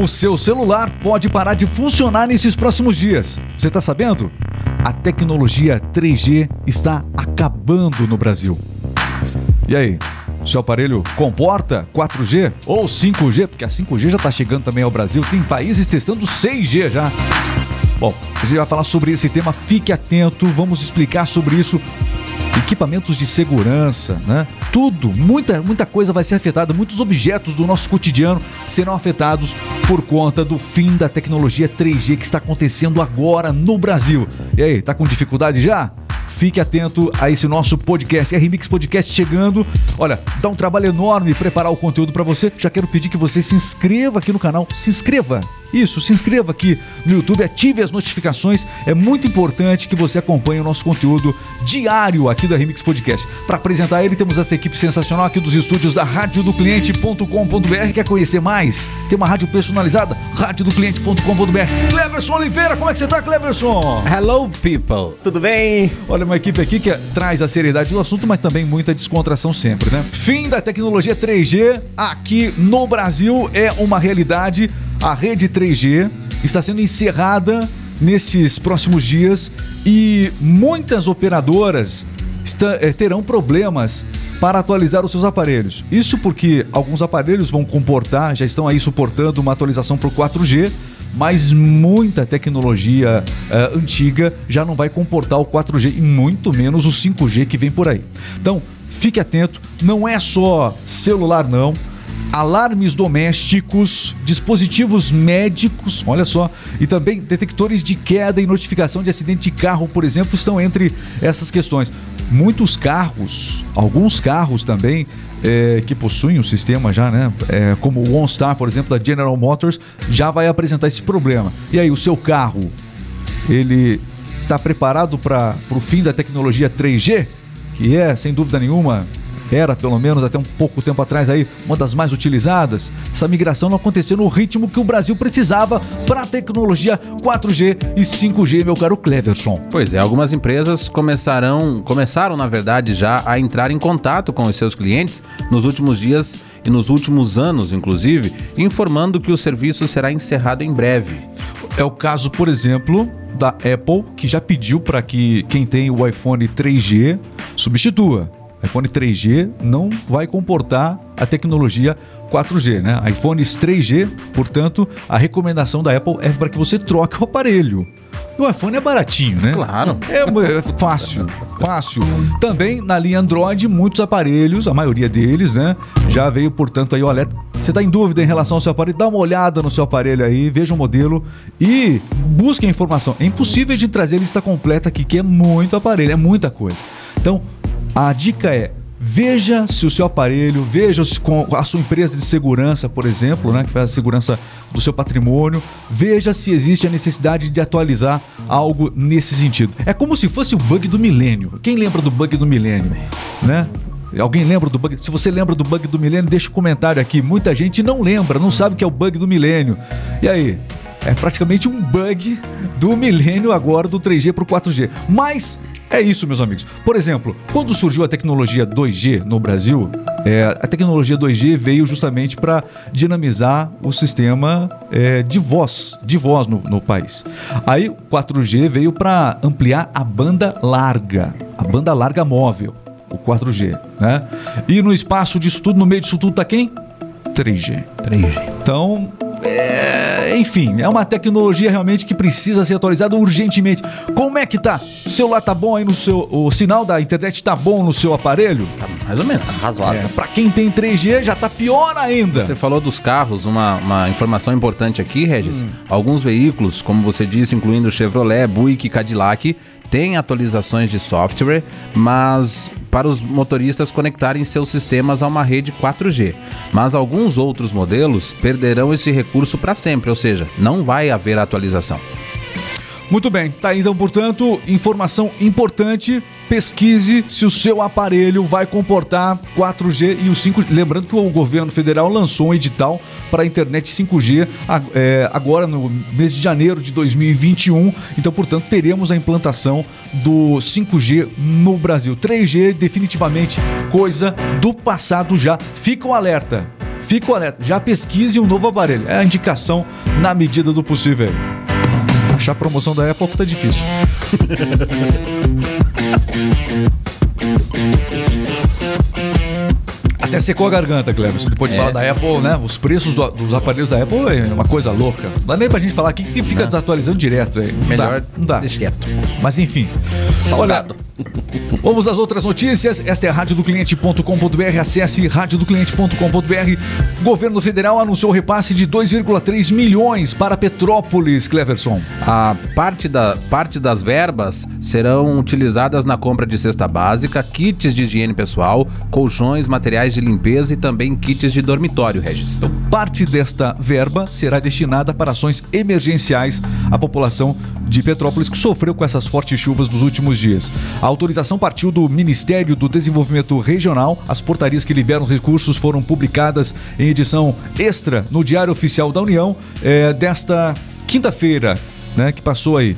O seu celular pode parar de funcionar nesses próximos dias. Você está sabendo? A tecnologia 3G está acabando no Brasil. E aí? Seu aparelho comporta 4G ou 5G? Porque a 5G já está chegando também ao Brasil. Tem países testando 6G já. Bom, a gente vai falar sobre esse tema. Fique atento, vamos explicar sobre isso equipamentos de segurança, né? Tudo, muita, muita coisa vai ser afetada, muitos objetos do nosso cotidiano serão afetados por conta do fim da tecnologia 3G que está acontecendo agora no Brasil. E aí, tá com dificuldade já? Fique atento a esse nosso podcast, RMix Podcast chegando. Olha, dá um trabalho enorme preparar o conteúdo para você. Já quero pedir que você se inscreva aqui no canal. Se inscreva isso, se inscreva aqui no YouTube, ative as notificações. É muito importante que você acompanhe o nosso conteúdo diário aqui da Remix Podcast. Para apresentar ele, temos essa equipe sensacional aqui dos estúdios da radiodocliente.com.br. Quer conhecer mais? Tem uma rádio personalizada? radiodocliente.com.br. Cleverson Oliveira, como é que você tá, Cleverson? Hello, people. Tudo bem? Olha, uma equipe aqui que traz a seriedade do assunto, mas também muita descontração sempre, né? Fim da tecnologia 3G aqui no Brasil é uma realidade. A rede 3G está sendo encerrada nesses próximos dias e muitas operadoras eh, terão problemas para atualizar os seus aparelhos. Isso porque alguns aparelhos vão comportar, já estão aí suportando uma atualização para o 4G, mas muita tecnologia uh, antiga já não vai comportar o 4G e muito menos o 5G que vem por aí. Então, fique atento, não é só celular não alarmes domésticos, dispositivos médicos, olha só, e também detectores de queda e notificação de acidente de carro, por exemplo, estão entre essas questões. Muitos carros, alguns carros também é, que possuem o sistema já, né? É, como o OnStar, por exemplo, da General Motors, já vai apresentar esse problema. E aí, o seu carro, ele está preparado para o fim da tecnologia 3G? Que é, sem dúvida nenhuma, era pelo menos até um pouco tempo atrás aí uma das mais utilizadas. Essa migração não aconteceu no ritmo que o Brasil precisava para a tecnologia 4G e 5G, meu caro Cleverson. Pois é, algumas empresas começarão, começaram na verdade já a entrar em contato com os seus clientes nos últimos dias e nos últimos anos, inclusive, informando que o serviço será encerrado em breve. É o caso, por exemplo, da Apple, que já pediu para que quem tem o iPhone 3G substitua iPhone 3G não vai comportar a tecnologia 4G, né? iPhones 3G, portanto, a recomendação da Apple é para que você troque o aparelho. O iPhone é baratinho, né? Claro. É, é, fácil, fácil. Também na linha Android, muitos aparelhos, a maioria deles, né? Já veio, portanto, aí o alerta. Você está em dúvida em relação ao seu aparelho? Dá uma olhada no seu aparelho aí, veja o modelo e busque a informação. É impossível de trazer a lista completa aqui, que é muito aparelho, é muita coisa. Então, a dica é Veja se o seu aparelho, veja se a sua empresa de segurança, por exemplo, né, que faz a segurança do seu patrimônio, veja se existe a necessidade de atualizar algo nesse sentido. É como se fosse o bug do milênio. Quem lembra do bug do milênio, né? Alguém lembra do bug? Se você lembra do bug do milênio, deixa um comentário aqui. Muita gente não lembra, não sabe o que é o bug do milênio. E aí? É praticamente um bug do milênio agora do 3G para o 4G. Mas é isso, meus amigos. Por exemplo, quando surgiu a tecnologia 2G no Brasil, é, a tecnologia 2G veio justamente para dinamizar o sistema é, de voz, de voz no, no país. Aí 4G veio para ampliar a banda larga, a banda larga móvel, o 4G, né? E no espaço disso tudo, no meio disso tudo, tá quem? 3G. 3G. Então, é, enfim, é uma tecnologia realmente que precisa ser atualizada urgentemente. Como é que tá? O celular tá bom aí no seu. O sinal da internet tá bom no seu aparelho? Tá mais ou menos. Tá razoável. É, pra quem tem 3G já tá pior ainda. Você falou dos carros, uma, uma informação importante aqui, Regis. Hum. Alguns veículos, como você disse, incluindo Chevrolet, Buick e Cadillac, tem atualizações de software, mas para os motoristas conectarem seus sistemas a uma rede 4G. Mas alguns outros modelos perderão esse recurso para sempre, ou seja, não vai haver atualização. Muito bem, tá então, portanto, informação importante. Pesquise se o seu aparelho vai comportar 4G e o 5G. Lembrando que o governo federal lançou um edital para a internet 5G é, agora no mês de janeiro de 2021. Então, portanto, teremos a implantação do 5G no Brasil. 3G, definitivamente, coisa do passado já. Fica o alerta fica alerta, já pesquise um novo aparelho. É a indicação na medida do possível. Achar promoção da Apple tá difícil. Até secou a garganta, Cleverson. Depois de É. falar da Apple, né? Os preços do- dos aparelhos da Apple é uma coisa louca. Não dá nem pra gente falar aqui que fica desatualizando direto aí. Não Melhor dá, não dá. deixa quieto. Mas enfim. Salgado. Olha, vamos às outras notícias. Esta é radiodocliente.com.br. Acesse radiodocliente.com.br. Governo federal anunciou repasse de 2,3 milhões para Petrópolis, Cleverson. A parte, da, parte das verbas serão utilizadas na compra de cesta básica, kits de higiene pessoal, colchões, materiais de limpeza e também kits de dormitório, Regis. Parte desta verba será destinada para ações emergenciais à população de Petrópolis que sofreu com essas fortes chuvas dos últimos dias. A autorização partiu do Ministério do Desenvolvimento Regional. As portarias que liberam os recursos foram publicadas em edição extra no Diário Oficial da União eh, desta quinta-feira, né, que passou aí.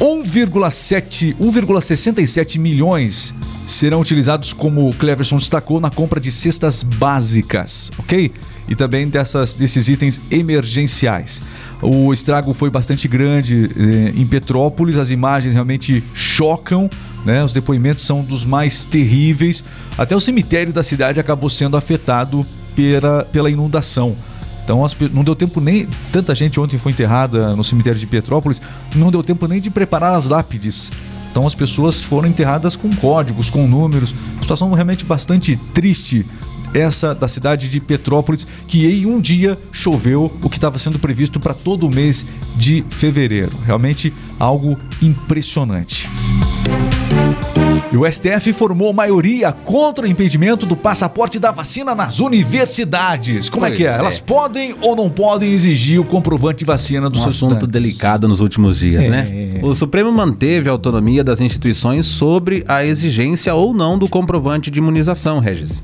1,7 1,67 milhões serão utilizados, como o Cleverson destacou, na compra de cestas básicas, ok? E também dessas, desses itens emergenciais. O estrago foi bastante grande eh, em Petrópolis, as imagens realmente chocam, né? Os depoimentos são dos mais terríveis. Até o cemitério da cidade acabou sendo afetado pela, pela inundação. Então as não deu tempo nem. Tanta gente ontem foi enterrada no cemitério de Petrópolis, não deu tempo nem de preparar as lápides. Então as pessoas foram enterradas com códigos, com números. Situação realmente bastante triste essa da cidade de Petrópolis, que em um dia choveu o que estava sendo previsto para todo o mês de fevereiro. Realmente algo impressionante. E o STF formou maioria contra o impedimento do passaporte da vacina nas universidades. Como é Pois que é? é. Elas podem ou não podem exigir o comprovante de vacina dos Um seus assunto estudantes? delicado nos últimos dias, É. né? O Supremo manteve a autonomia das instituições sobre a exigência ou não do comprovante de imunização, Regis.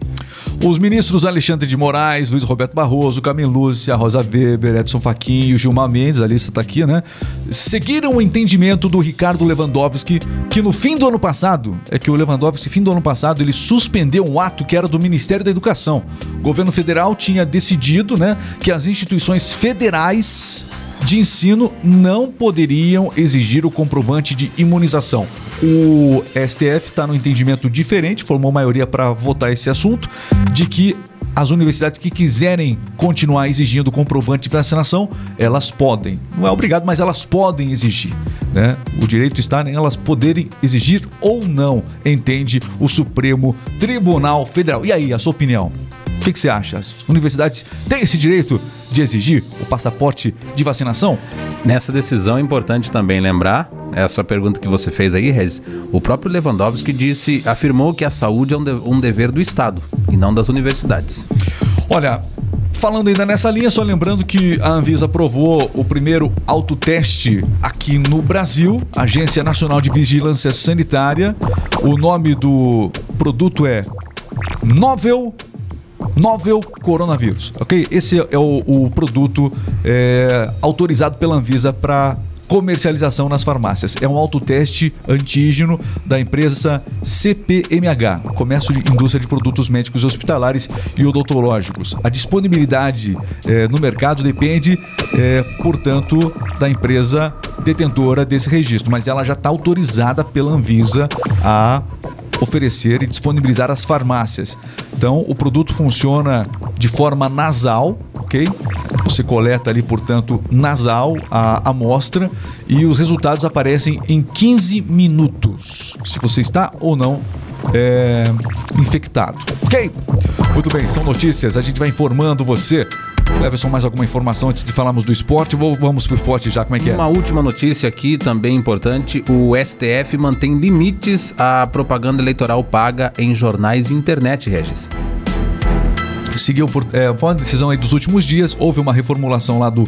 Os ministros Alexandre de Moraes, Luiz Roberto Barroso, Camilo Lúcia, Rosa Weber, Edson Fachin e o Gilmar Mendes, a lista está aqui, né? Seguiram o entendimento do Ricardo Lewandowski, que no fim do ano passado, é que o Lewandowski, fim do ano passado, ele suspendeu um ato que era do Ministério da Educação. O governo federal tinha decidido, né, que as instituições federais de ensino não poderiam exigir o comprovante de imunização. O STF está no entendimento diferente, formou maioria para votar esse assunto, de que as universidades que quiserem continuar exigindo comprovante de vacinação, elas podem. Não é obrigado, mas elas podem exigir. Né? O direito está em elas poderem exigir ou não, entende o Supremo Tribunal Federal. E aí, a sua opinião? O que, que você acha? As universidades têm esse direito de exigir o passaporte de vacinação? Nessa decisão é importante também lembrar, essa pergunta que você fez aí, Regis, o próprio Lewandowski disse, afirmou que a saúde é um, de- um dever do Estado e não das universidades. Olha, falando ainda nessa linha, só lembrando que a Anvisa aprovou o primeiro autoteste aqui no Brasil, Agência Nacional de Vigilância Sanitária. O nome do produto é Novel Novel Coronavírus, ok? Esse é o, o produto é, autorizado pela Anvisa para comercialização nas farmácias. É um autoteste antígeno da empresa CPMH, Comércio de Indústria de Produtos Médicos Hospitalares e Odontológicos. A disponibilidade eh, no mercado depende, eh, portanto, da empresa detentora desse registro, mas ela já está autorizada pela Anvisa a oferecer e disponibilizar às farmácias. Então, o produto funciona de forma nasal, ok? Você coleta ali, portanto, nasal a amostra e os resultados aparecem em 15 minutos. Se você está ou não é, infectado, ok? Muito bem, são notícias, a gente vai informando você. Leverson, mais alguma informação antes de falarmos do esporte? Ou vamos pro esporte já? Como é que é? Uma última notícia aqui, também importante: o STF mantém limites à propaganda eleitoral paga em jornais e internet, Regis. seguiu por é, foi uma decisão aí dos últimos dias, houve uma reformulação lá do,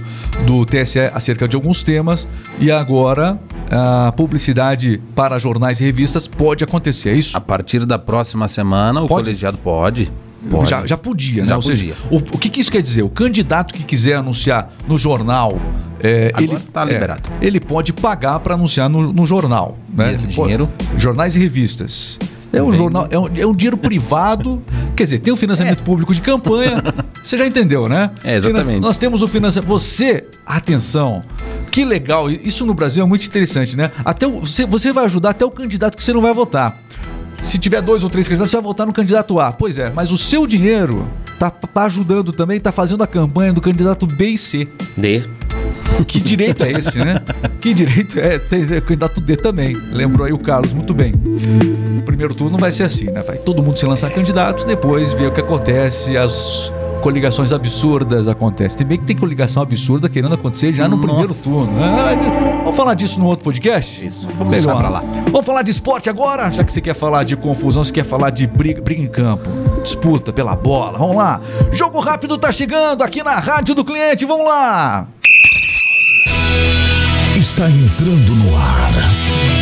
do TSE acerca de alguns temas e agora a publicidade para jornais e revistas pode acontecer, é isso? A partir da próxima semana, o Pode? colegiado pode. Pode. Já, já podia, né? Já Ou seja, podia. o, o que, que isso quer dizer? O candidato que quiser anunciar no jornal, é, ele tá liberado. é, ele pode pagar para anunciar no, no jornal. Né? E esse dinheiro? Jornais e revistas. É um jornal, é um, é um dinheiro privado. Quer dizer, tem o financiamento é. público de campanha. Você já entendeu, né? É, exatamente. Nós temos o financiamento. Você, atenção, que legal. Isso no Brasil é muito interessante, né? Até o, você, você vai ajudar até o candidato que você não vai votar. Se tiver dois ou três candidatos, você vai votar no candidato A. Pois é, mas o seu dinheiro tá, tá ajudando também, tá fazendo a campanha do candidato B e C. D. Que direito é esse, né? Que direito é? Tem, tem candidato D também. Lembrou aí o Carlos, muito bem. O primeiro turno vai ser assim, né? Vai todo mundo se lançar candidato, depois ver o que acontece, as coligações absurdas acontecem. Tem bem que tem coligação absurda querendo acontecer já no Nossa. primeiro turno. Ah, vamos falar disso no outro podcast? Isso, vamos deixar pra lá. Vamos falar de esporte agora? Já que você quer falar de confusão, você quer falar de briga, briga em campo, disputa pela bola. Vamos lá. Jogo rápido tá chegando aqui na Rádio do Cliente. Vamos lá. Está entrando no ar.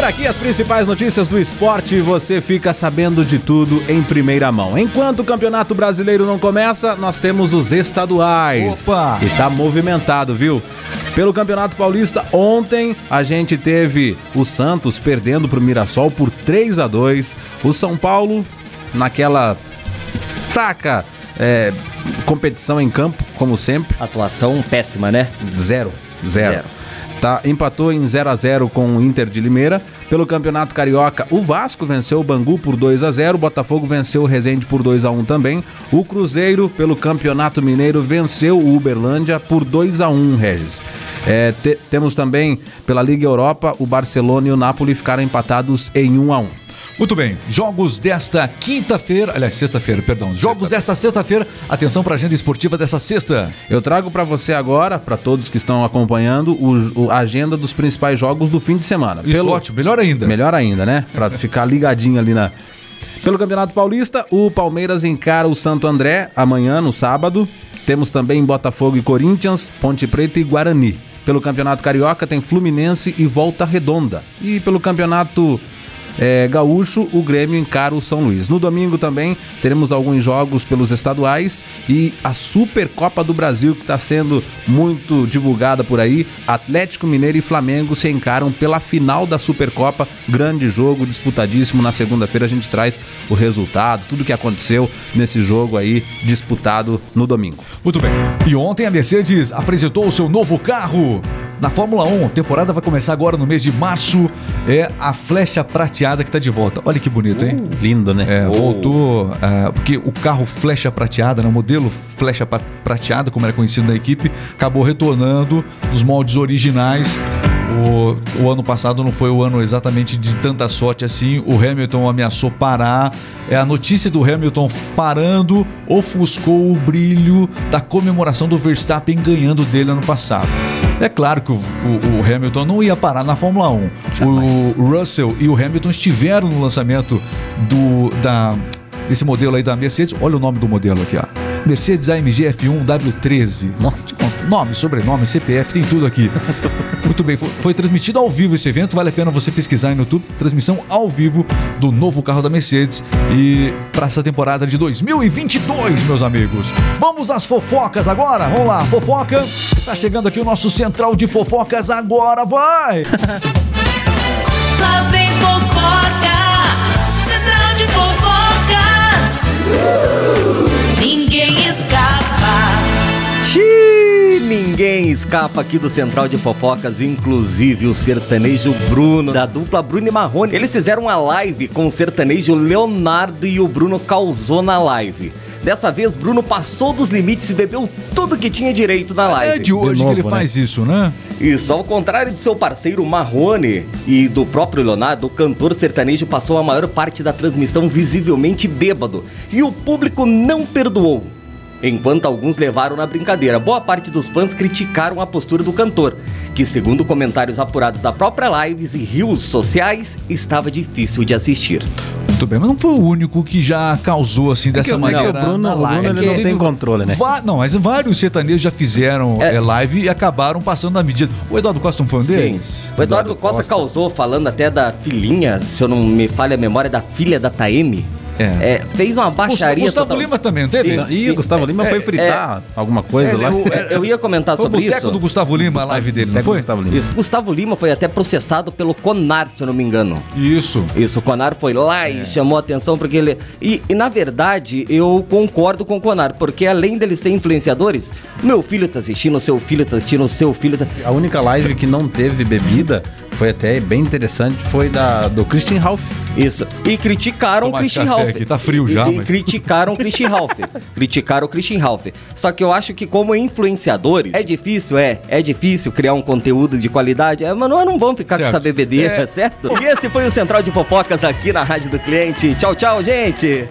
por aqui as principais notícias do esporte, você fica sabendo de tudo em primeira mão. Enquanto o Campeonato Brasileiro não começa, nós temos os estaduais. Opa! E tá movimentado, viu? Pelo Campeonato Paulista, ontem a gente teve o Santos perdendo pro Mirassol por 3 a 2 O São Paulo, naquela fraca é, competição em campo, como sempre. Atuação péssima, né? Zero. Zero. Zero. Tá, empatou em 0 a 0 com o Inter de Limeira. Pelo Campeonato Carioca, o Vasco venceu o Bangu por 2 a 0, o Botafogo venceu o Resende por 2 a 1 também. O Cruzeiro, pelo Campeonato Mineiro, venceu o Uberlândia por 2 a 1, Regis. É, te, temos também pela Liga Europa, o Barcelona e o Napoli ficaram empatados em 1 a 1. Muito bem, jogos desta quinta-feira, aliás, sexta-feira, perdão. Jogos sexta desta sexta-feira. Atenção para a agenda esportiva dessa sexta. Eu trago para você agora, para todos que estão acompanhando, o, a agenda dos principais jogos do fim de semana. Isso, Pelo... ótimo, melhor ainda. Melhor ainda, né? Para ficar ligadinho ali na. Pelo Campeonato Paulista, o Palmeiras encara o Santo André amanhã, no sábado. Temos também Botafogo e Corinthians, Ponte Preta e Guarani. Pelo Campeonato Carioca tem Fluminense e Volta Redonda. E pelo Campeonato é, gaúcho, o Grêmio encara o São Luís. No domingo também teremos alguns jogos pelos estaduais e a Supercopa do Brasil, que está sendo muito divulgada por aí. Atlético Mineiro e Flamengo se encaram pela final da Supercopa. Grande jogo, disputadíssimo. Na segunda-feira a gente traz o resultado, tudo que aconteceu nesse jogo aí disputado no domingo. Muito bem. E ontem a Mercedes apresentou o seu novo carro na Fórmula 1. A temporada vai começar agora no mês de março. É a flecha prateada que está de volta. Olha que bonito, hein? Uh, lindo, né? É, oh. voltou. Uh, porque o carro flecha prateada, né, o modelo flecha prateada, como era conhecido na equipe, acabou retornando nos moldes originais. O, o, ano passado não foi o ano exatamente de tanta sorte assim. O Hamilton ameaçou parar. É a notícia do Hamilton parando ofuscou o brilho da comemoração do Verstappen ganhando dele ano passado. É claro que o, o, o Hamilton não ia parar na Fórmula 1. O Russell e o Hamilton estiveram no lançamento do, da, desse modelo aí da Mercedes. Olha o nome do modelo aqui, ó. Mercedes AMG F1 W13. Nossa. Nome, sobrenome, CPF, tem tudo aqui. Muito bem, foi, foi, transmitido ao vivo esse evento, vale a pena você pesquisar aí no YouTube, transmissão ao vivo do novo carro da Mercedes e para essa temporada de 2022, meus amigos. Vamos às fofocas agora? Vamos lá, fofoca. Tá chegando aqui o nosso central de fofocas agora, vai! Lá vem fofoca, central de fofocas. Ninguém escapa aqui do Central de Fofocas, inclusive o sertanejo Bruno, da dupla Bruno e Marrone. Eles fizeram uma live com o sertanejo Leonardo e o Bruno causou na live. Dessa vez, Bruno passou dos limites e bebeu tudo que tinha direito na live. É de hoje de novo, que ele né? faz isso, né? Isso, ao contrário de seu parceiro Marrone e do próprio Leonardo, o cantor sertanejo passou a maior parte da transmissão visivelmente bêbado. E o público não perdoou. Enquanto alguns levaram na brincadeira. Boa parte dos fãs criticaram a postura do cantor, que, segundo comentários apurados da própria Lives e rios sociais, estava difícil de assistir. Muito bem, mas não foi o único que já causou assim dessa que o- maneira. é que o Bruno- na o Bruno, live. ele É não que tem controle, né? Não, mas vários sertanejos já fizeram É. é, live e acabaram passando da medida. O Eduardo Costa não foi um deles? O Eduardo Costa, causou, falando até da filhinha, se eu não me falha a memória, da filha da Taeme. É. É, fez uma baixaria Gustavo total. Lima também, não teve? Sim, Ih, sim. o Gustavo Lima foi fritar alguma coisa É, lá. o- É, Eu ia comentar Foi o sobre boteco isso. do Gustavo Lima, a live dele, não foi? Gustavo Lima. Isso. Gustavo Lima foi até processado pelo Conar, se eu não me engano. Isso. Isso, o Conar foi lá É. e chamou a atenção porque ele. E, e, na verdade, eu concordo com o Conar, porque além deles ser influenciadores, meu filho tá assistindo, seu filho tá assistindo, seu filho tá. A única live que não teve bebida foi até bem interessante, foi da do Christian Ralph. Isso. E criticaram o Tomar esse Christian Ralph. aqui, tá frio já, E, e mas- criticaram o Christian Ralph. criticaram o Christian Ralph. Só que eu acho que como influenciadores, é difícil, é. É difícil criar um conteúdo de qualidade. É, mas nós não vamos ficar Certo. com essa bebedeira, É. certo? E esse foi o Central de Fofocas aqui na Rádio do Cliente. Tchau, tchau, gente!